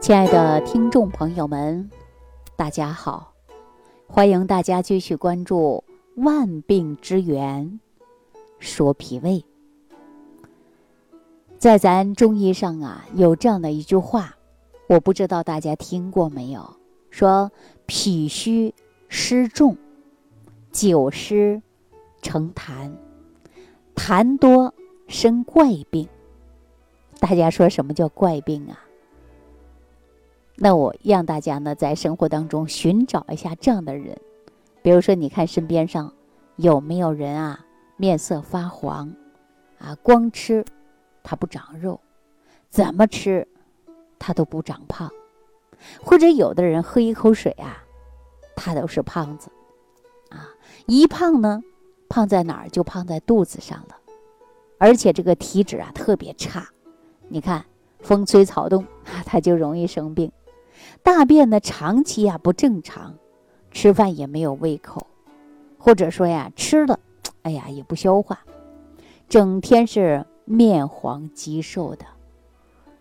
亲爱的听众朋友们，大家好！欢迎大家继续关注《万病之源说脾胃》。在咱中医上啊，有这样的一句话，我不知道大家听过没有？说脾虚湿重，久湿成痰，痰多生怪病。大家说什么叫怪病啊？那我让大家呢，在生活当中寻找一下这样的人，比如说，你看身边上有没有人啊，面色发黄，啊，光吃他不长肉，怎么吃他都不长胖，或者有的人喝一口水啊，他都是胖子，啊，一胖呢，胖在哪儿就胖在肚子上了，而且这个体质啊特别差，你看风吹草动，他就容易生病。大便呢，长期呀不正常，吃饭也没有胃口，或者说呀吃了，哎呀也不消化，整天是面黄肌瘦的，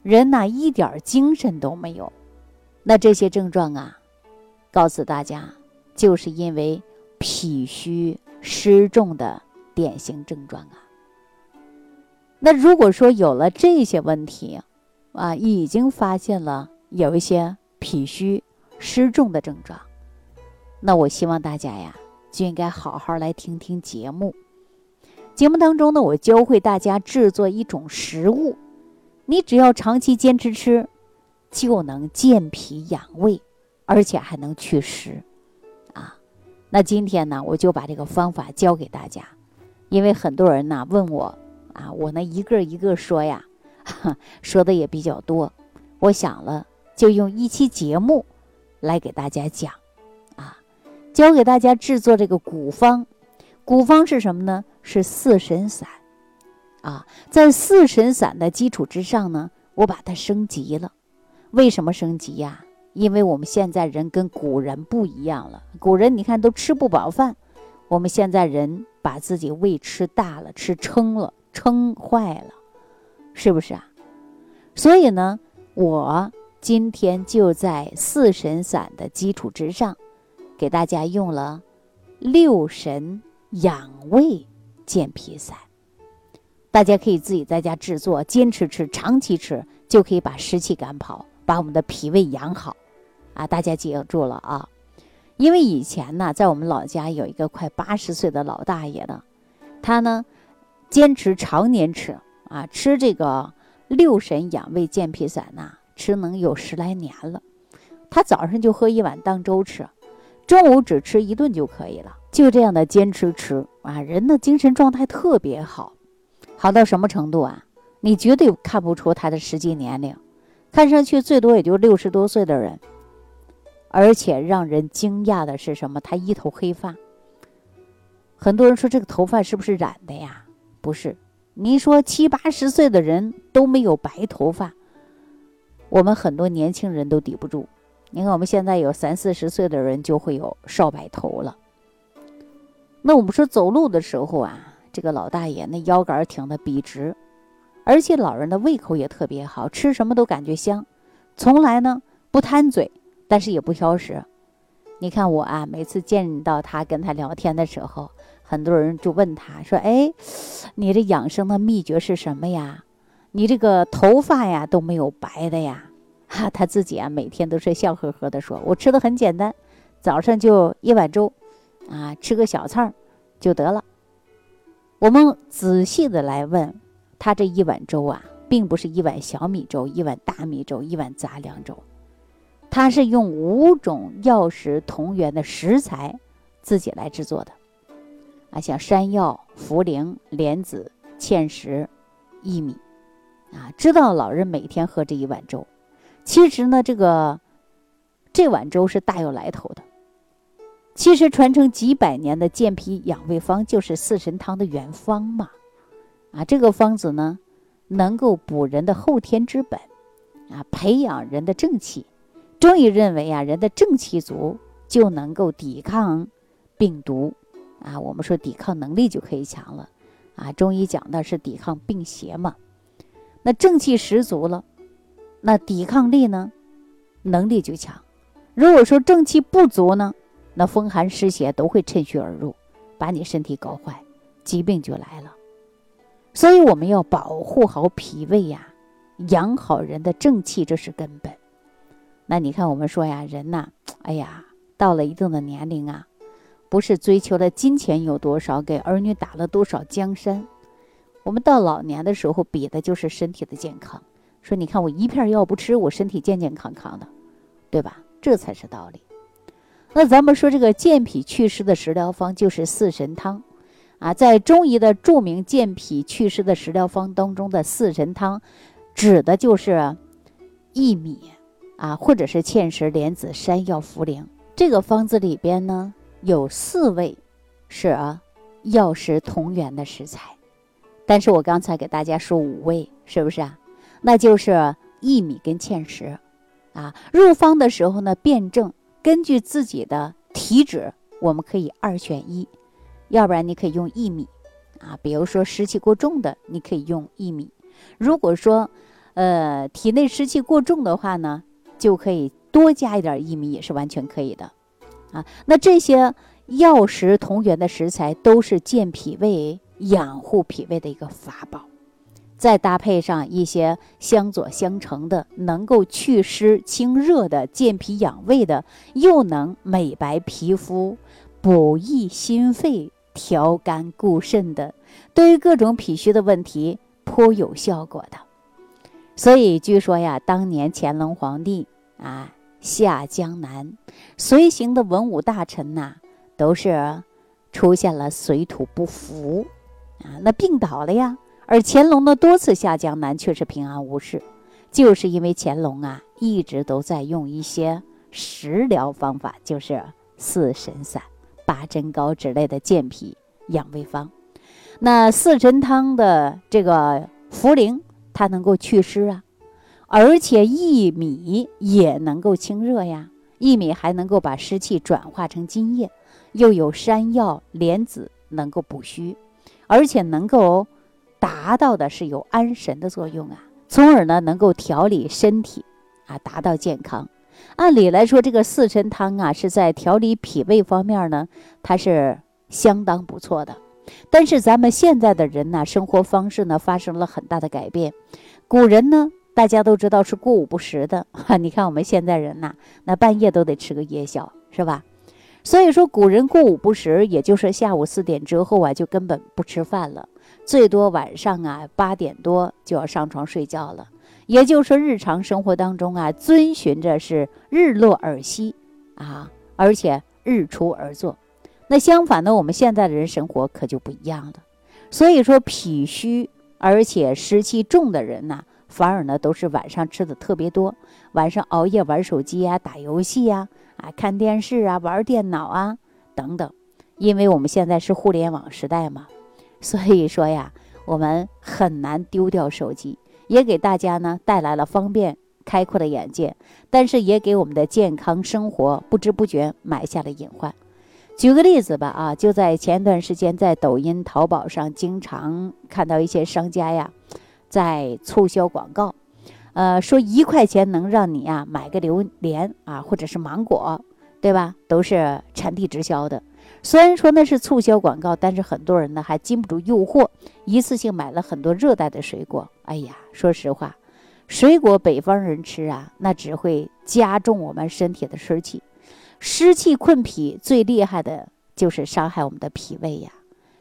人呐一点精神都没有。那这些症状啊，告诉大家，就是因为脾虚湿重的典型症状啊。那如果说有了这些问题，啊，已经发现了有一些。脾虚湿重的症状，那我希望大家呀，就应该好好来听听节目。节目当中呢，我教会大家制作一种食物，你只要长期坚持吃，就能健脾养胃，而且还能祛湿啊。那今天呢，我就把这个方法教给大家，因为很多人呢问我啊，我呢一个一个说呀，说的也比较多，我想了。就用一期节目来给大家讲，啊，教给大家制作这个古方。古方是什么呢？是四神散，啊，在四神散的基础之上呢，我把它升级了。为什么升级呀？因为我们现在人跟古人不一样了。古人你看都吃不饱饭，我们现在人把自己胃吃大了，吃撑了，撑坏了，是不是啊？所以呢，我。今天就在四神散的基础之上，给大家用了六神养胃健脾散。大家可以自己在家制作，坚持吃，长期吃，就可以把湿气赶跑，把我们的脾胃养好。啊，大家记住了啊！因为以前呢，在我们老家有一个快八十岁的老大爷呢，他呢坚持常年吃啊，吃这个六神养胃健脾散呐。吃能有十来年了，他早上就喝一碗当粥吃，中午只吃一顿就可以了。就这样的坚持吃啊，人的精神状态特别好，好到什么程度啊？你绝对看不出他的实际年龄，看上去最多也就六十多岁的人。而且让人惊讶的是什么？他一头黑发。很多人说这个头发是不是染的呀？不是，你说七八十岁的人都没有白头发。我们很多年轻人都抵不住，你看我们现在有三四十岁的人就会有少白头了。那我们说走路的时候啊，这个老大爷那腰杆挺得笔直，而且老人的胃口也特别好，吃什么都感觉香，从来呢不贪嘴，但是也不挑食。你看我啊，每次见到他跟他聊天的时候，很多人就问他说：“哎，你这养生的秘诀是什么呀？”你这个头发呀都没有白的呀，哈，他自己啊每天都是笑呵呵的说：“我吃的很简单，早上就一碗粥，啊，吃个小菜儿就得了。”我们仔细的来问他这一碗粥啊，并不是一碗小米粥、一碗大米粥、一碗杂粮粥，他是用五种药食同源的食材自己来制作的，啊，像山药、茯苓、莲子、芡实、薏米。啊，知道老人每天喝这一碗粥，其实呢，这个这碗粥是大有来头的。其实传承几百年的健脾养胃方就是四神汤的原方嘛。啊，这个方子呢，能够补人的后天之本，啊，培养人的正气。中医认为啊，人的正气足就能够抵抗病毒，啊，我们说抵抗能力就可以强了。啊，中医讲的是抵抗病邪嘛。那正气十足了，那抵抗力呢，能力就强。如果说正气不足呢，那风寒湿邪都会趁虚而入，把你身体搞坏，疾病就来了。所以我们要保护好脾胃呀，养好人的正气，这是根本。那你看，我们说呀，人呐，哎呀，到了一定的年龄啊，不是追求的金钱有多少，给儿女打了多少江山，我们到老年的时候，比的就是身体的健康。说，你看我一片药不吃，我身体健健康康的，对吧？这才是道理。那咱们说这个健脾祛湿的食疗方就是四神汤，啊，在中医的著名健脾祛湿的食疗方当中的四神汤，指的就是薏米啊，或者是芡实、莲子、山药、茯苓。这个方子里边呢，有四味是啊药食同源的食材，但是我刚才给大家说五味，是不是啊？那就是薏米跟芡实。啊，入方的时候呢，辩证根据自己的体质，我们可以二选一，要不然你可以用薏米，啊，比如说湿气过重的，你可以用薏米。如果说，呃，体内湿气过重的话呢，就可以多加一点薏米，也是完全可以的。啊，那这些药食同源的食材，都是健脾胃、养护脾胃的一个法宝。再搭配上一些相佐相成的，能够祛湿清热的、健脾养胃的，又能美白皮肤、补益心肺、调肝固肾的，对于各种脾虚的问题颇有效果的。所以据说呀，当年乾隆皇帝啊下江南，随行的文武大臣呐，都是出现了水土不服啊，那病倒了呀。而乾隆呢多次下江南却是平安无事，就是因为乾隆啊一直都在用一些食疗方法，就是四神散、八珍膏之类的健脾养胃方。那四神汤的这个茯苓，它能够祛湿啊，而且薏米也能够清热呀。薏米还能够把湿气转化成津液，又有山药、莲子能够补虚，而且能够。达到的是有安神的作用啊，从而呢能够调理身体啊，达到健康。按理来说，这个四神汤啊是在调理脾胃方面呢，它是相当不错的。但是咱们现在的人呢，生活方式呢发生了很大的改变。古人呢，大家都知道是过午不食的哈，你看我们现在人呐，那半夜都得吃个夜宵，是吧？所以说，古人过午不食，也就是下午四点之后啊，就根本不吃饭了。最多晚上啊八点多就要上床睡觉了，也就是说日常生活当中啊遵循着是日落而息啊，而且日出而作。那相反呢，我们现在的人生活可就不一样了。所以说脾虚而且湿气重的人呢，反而呢都是晚上吃的特别多，晚上熬夜玩手机啊、打游戏呀、啊啊看电视啊、玩电脑啊等等，因为我们现在是互联网时代嘛。所以说呀，我们很难丢掉手机，也给大家呢带来了方便、开阔的眼界，但是也给我们的健康生活不知不觉埋下了隐患。举个例子吧，啊，就在前段时间，在抖音、淘宝上经常看到一些商家呀，在促销广告，呃，说一块钱能让你呀买个榴莲啊，或者是芒果，对吧？都是产地直销的。虽然说那是促销广告，但是很多人呢还经不住诱惑，一次性买了很多热带的水果。哎呀，说实话，水果北方人吃啊，那只会加重我们身体的湿气，湿气困脾最厉害的就是伤害我们的脾胃呀。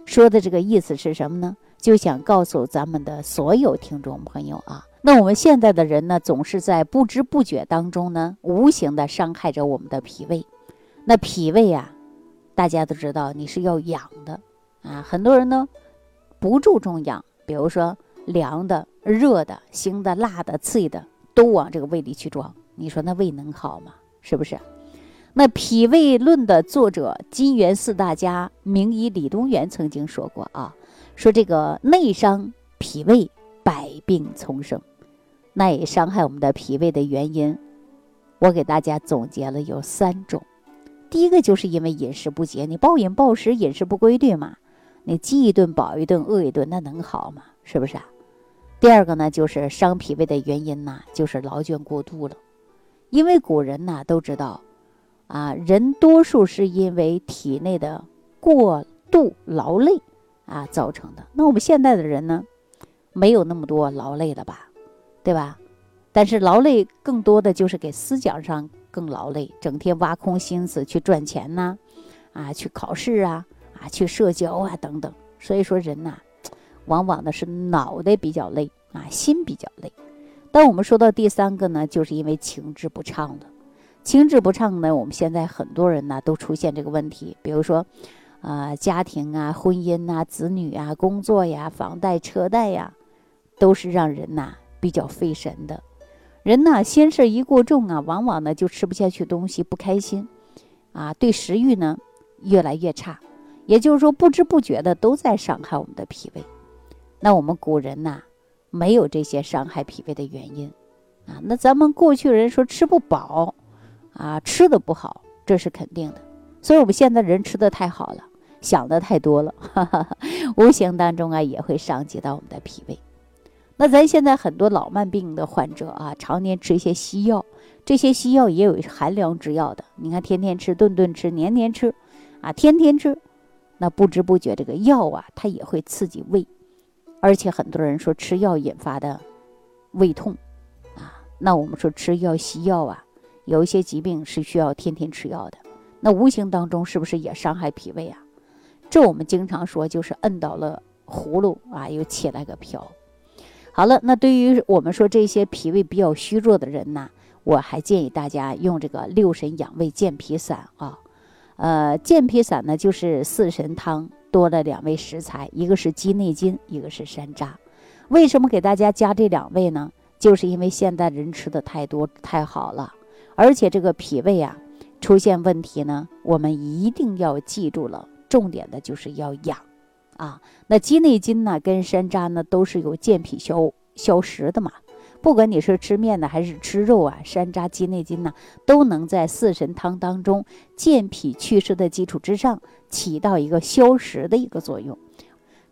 说的这个意思是什么呢？就想告诉咱们的所有听众朋友啊，那我们现在的人呢，总是在不知不觉当中呢，无形的伤害着我们的脾胃。那脾胃啊。大家都知道你是要养的啊，很多人呢不注重养，比如说凉的、热的、腥的、辣的、刺激的，都往这个胃里去装。你说那胃能好吗？是不是？那《脾胃论》的作者金元四大家名医李东垣曾经说过啊，说这个内伤脾胃，百病丛生。那也伤害我们的脾胃的原因，我给大家总结了有三种。第一个就是因为饮食不节，你暴饮暴食、饮食不规律嘛，你饥一顿饱一顿，饿一顿，那能好吗？是不是啊？第二个呢，就是伤脾胃的原因呢，就是劳倦过度了。因为古人呐都知道，啊，人多数是因为体内的过度劳累啊造成的。那我们现代的人呢，没有那么多劳累了吧，对吧？但是劳累更多的就是给思想上更劳累，整天挖空心思去赚钱呐，啊，去考试啊，啊，去社交啊等等。所以说人呐，往往呢是脑袋比较累啊，心比较累。当我们说到第三个呢，就是因为情志不畅了。情志不畅呢，我们现在很多人呢都出现这个问题，比如说，啊，家庭啊、婚姻啊、子女啊、工作呀、房贷、车贷呀，都是让人呐比较费神的。人呢，心事一过重啊，往往呢就吃不下去东西，不开心，啊，对食欲呢越来越差。也就是说，不知不觉的都在伤害我们的脾胃。那我们古人呐。没有这些伤害脾胃的原因，啊，那咱们过去人说吃不饱，啊，吃的不好，这是肯定的。所以，我们现在人吃的太好了，想的太多了，哈哈哈，无形当中啊，也会伤及到我们的脾胃。那咱现在很多老慢病的患者啊，常年吃一些西药，这些西药也有寒凉之药的。你看，天天吃，顿顿吃，年年吃，啊，天天吃，那不知不觉这个药啊，它也会刺激胃。而且很多人说吃药引发的胃痛，啊，那我们说吃药西药啊，有一些疾病是需要天天吃药的，那无形当中是不是也伤害脾胃啊？这我们经常说就是摁倒了葫芦啊，又起来个瓢。好了，那对于我们说这些脾胃比较虚弱的人呢，我还建议大家用这个六神养胃健脾散啊，呃，健脾散呢就是四神汤。多了两味食材，一个是鸡内金，一个是山楂。为什么给大家加这两味呢？就是因为现在人吃的太多太好了，而且这个脾胃啊出现问题呢，我们一定要记住了，重点的就是要养啊。那鸡内金呢，跟山楂呢，都是有健脾消消食的嘛。不管你是吃面的还是吃肉啊，山楂、鸡内金呢，都能在四神汤当中健脾祛湿的基础之上，起到一个消食的一个作用，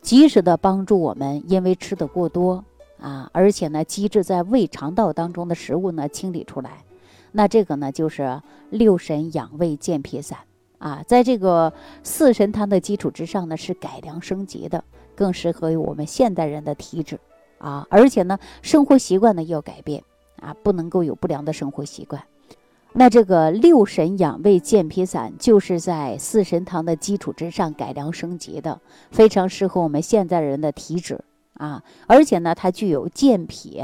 及时的帮助我们，因为吃的过多啊，而且呢，积滞在胃肠道当中的食物呢清理出来，那这个呢就是六神养胃健脾散啊，在这个四神汤的基础之上呢，是改良升级的，更适合于我们现代人的体质。啊，而且呢，生活习惯呢要改变啊，不能够有不良的生活习惯。那这个六神养胃健脾散就是在四神汤的基础之上改良升级的，非常适合我们现代人的体质啊。而且呢，它具有健脾、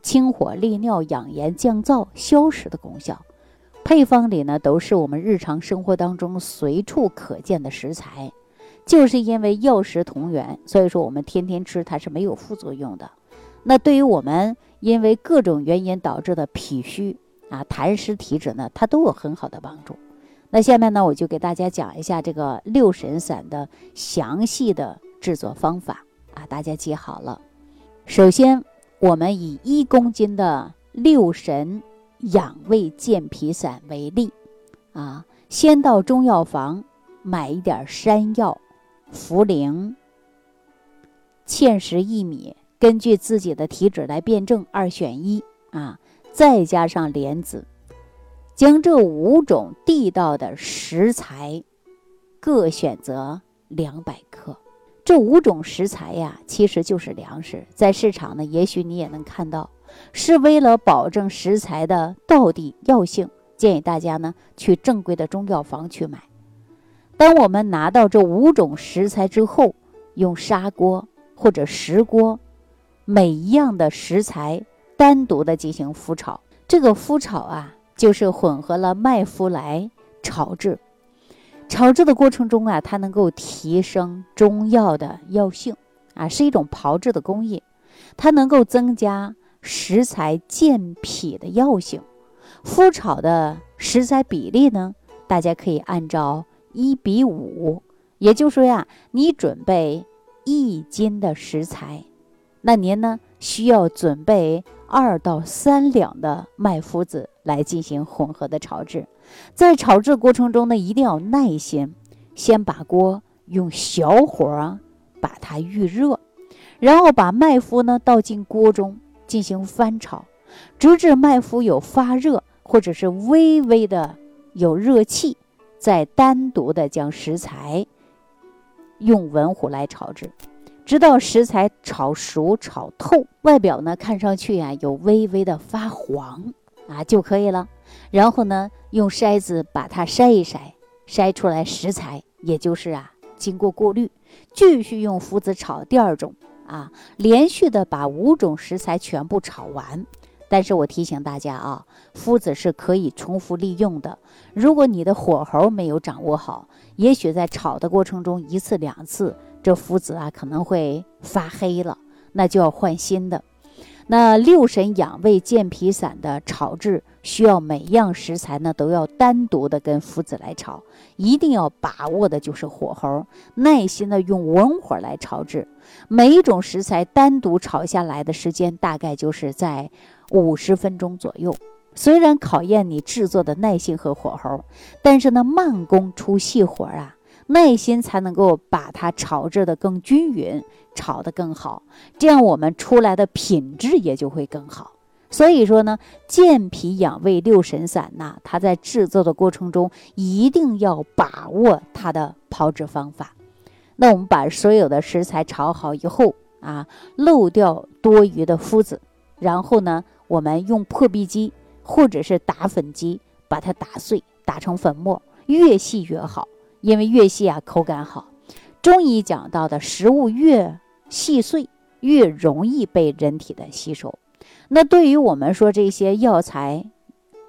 清火利尿、养颜降燥、消食的功效。配方里呢，都是我们日常生活当中随处可见的食材。就是因为药食同源，所以说我们天天吃它是没有副作用的。那对于我们因为各种原因导致的脾虚啊、痰湿体质呢，它都有很好的帮助。那下面呢，我就给大家讲一下这个六神散的详细的制作方法啊，大家记好了。首先，我们以一公斤的六神养胃健脾散为例啊，先到中药房买一点山药。茯苓、芡实薏米，根据自己的体质来辩证，二选一啊！再加上莲子，将这五种地道的食材各选择两百克。这五种食材呀，其实就是粮食，在市场呢，也许你也能看到。是为了保证食材的道地药性，建议大家呢去正规的中药房去买。当我们拿到这五种食材之后，用砂锅或者石锅，每一样的食材单独的进行麸炒。这个麸炒啊，就是混合了麦麸来炒制。炒制的过程中啊，它能够提升中药的药性啊，是一种炮制的工艺。它能够增加食材健脾的药性。麸炒的食材比例呢，大家可以按照。一比五，也就是说呀，你准备一斤的食材，那您呢需要准备二到三两的麦麸子来进行混合的炒制。在炒制过程中呢，一定要耐心，先把锅用小火把它预热，然后把麦麸呢倒进锅中进行翻炒，直至麦麸有发热或者是微微的有热气，再单独的将食材用文火来炒制，直到食材炒熟、炒透，外表呢看上去啊有微微的发黄啊就可以了。然后呢，用筛子把它筛一筛，筛出来食材，也就是啊经过过滤，继续用麸子炒第二种啊，连续的把五种食材全部炒完。但是我提醒大家啊，麸子是可以重复利用的。如果你的火候没有掌握好，也许在炒的过程中一次两次，这麸子啊可能会发黑了，那就要换新的。那六神养胃健脾散的炒制，需要每样食材呢都要单独的跟麸子来炒，一定要把握的就是火候，耐心的用文火来炒制。每一种食材单独炒下来的时间大概就是在。五十分钟左右，虽然考验你制作的耐心和火候，但是呢，慢工出细活啊，耐心才能够把它炒制的更均匀，炒得更好，这样我们出来的品质也就会更好。所以说呢，健脾养胃六神散呐，它在制作的过程中一定要把握它的炮制方法。那我们把所有的食材炒好以后啊，漏掉多余的麸子，然后呢。我们用破壁机或者是打粉机把它打碎，打成粉末，越细越好，因为越细啊口感好。中医讲到的食物越细碎，越容易被人体的吸收。那对于我们说这些药材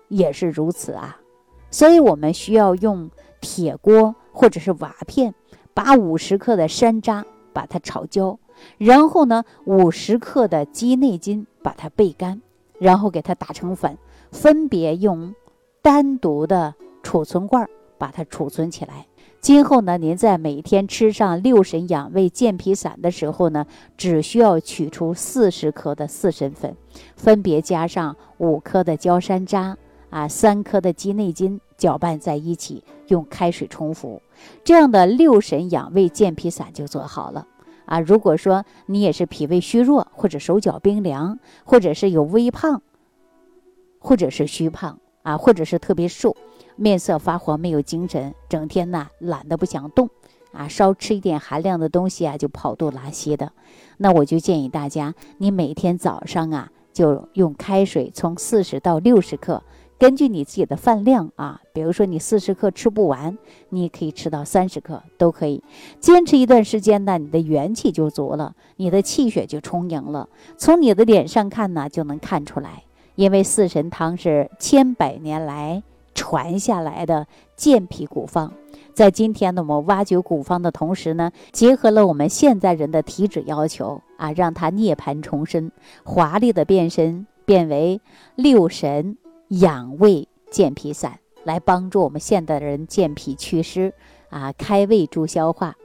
也是如此啊，所以我们需要用铁锅或者是瓦片，把五十克的山楂把它炒焦，然后呢五十克的鸡内金把它焙干。然后给它打成粉，分别用单独的储存罐把它储存起来。今后呢，您在每天吃上六神养胃健脾散的时候呢，只需要取出四十克的四神粉，分别加上五克的焦山楂啊，三克的鸡内金，搅拌在一起，用开水冲服，这样的六神养胃健脾散就做好了。啊，如果说你也是脾胃虚弱，或者手脚冰凉，或者是有微胖，或者是虚胖啊，或者是特别瘦，面色发黄，没有精神，整天呢懒得不想动啊，稍吃一点寒凉的东西啊就跑肚拉稀的，那我就建议大家，你每天早上啊就用开水从四十到六十克。根据你自己的饭量啊，比如说你四十克吃不完，你可以吃到三十克都可以。坚持一段时间呢，你的元气就足了，你的气血就充盈了。从你的脸上看呢，就能看出来。因为四神汤是千百年来传下来的健脾古方，在今天呢，我们挖掘古方的同时呢，结合了我们现在人的体质要求啊，让它涅槃重生，华丽的变身，变为六神。养胃健脾散来帮助我们现代人健脾祛湿啊，开胃助消化，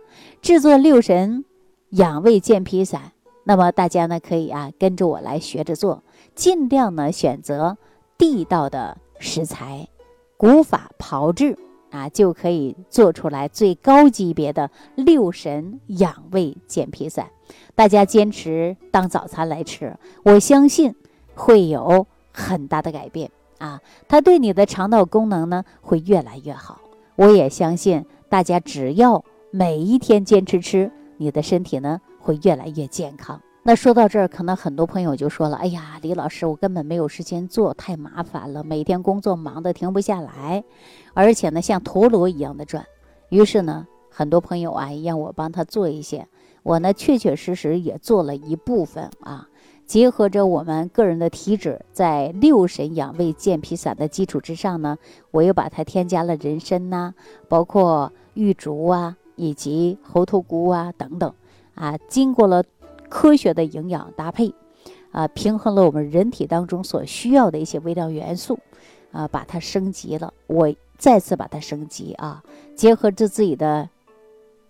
制作六神养胃健脾散。那么大家呢可以啊跟着我来学着做，尽量呢选择地道的食材，古法炮制啊，就可以做出来最高级别的六神养胃健脾散。大家坚持当早餐来吃，我相信会有很大的改变。啊，它对你的肠道功能呢会越来越好。我也相信大家只要每一天坚持吃，你的身体呢会越来越健康。那说到这儿，可能很多朋友就说了：“哎呀，李老师，我根本没有时间做，太麻烦了，每天工作忙得停不下来，而且呢像陀螺一样的转。”于是呢，很多朋友啊让我帮他做一些，我呢确确实实也做了一部分啊。结合着我们个人的体质，在六神养胃健脾散的基础之上呢，我又把它添加了人参呐，包括玉竹啊，以及猴头菇啊等等，啊，经过了科学的营养搭配，啊，平衡了我们人体当中所需要的一些微量元素，啊，把它升级了。我再次把它升级啊，结合着自己的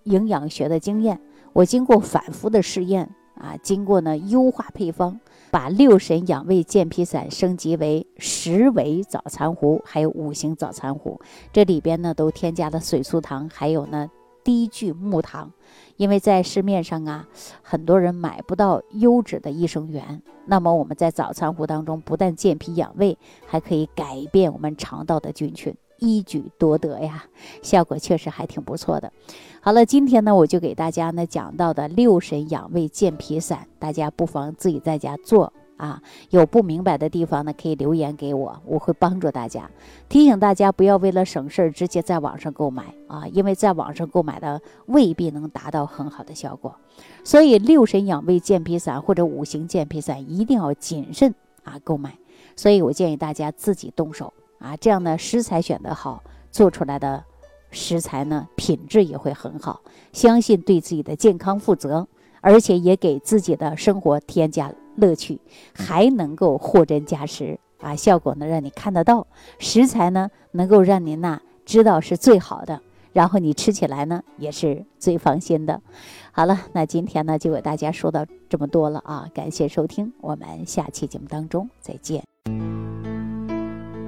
营养学的经验，我经过反复的试验。啊，经过呢优化配方，把六神养胃健脾散升级为十味早餐壶，还有五行早餐壶。这里边呢都添加了水苏糖，还有呢低聚木糖，因为在市面上啊，很多人买不到优质的益生元。那么我们在早餐壶当中，不但健脾养胃，还可以改变我们肠道的菌群，一举多得呀，效果确实还挺不错的。好了，今天呢，我就给大家呢讲到的六神养胃健脾散，大家不妨自己在家做。啊，有不明白的地方呢，可以留言给我，我会帮助大家。提醒大家不要为了省事儿直接在网上购买啊，因为在网上购买的未必能达到很好的效果。所以六神养胃健脾散或者五行健脾散一定要谨慎啊购买。所以我建议大家自己动手啊，这样呢食材选得好，做出来的食材呢品质也会很好。相信对自己的健康负责，而且也给自己的生活添加。乐趣还能够货真价实啊，效果呢让你看得到，食材呢能够让您呐知道是最好的，然后你吃起来呢也是最放心的。好了，那今天呢就给大家说到这么多了啊，感谢收听，我们下期节目当中再见。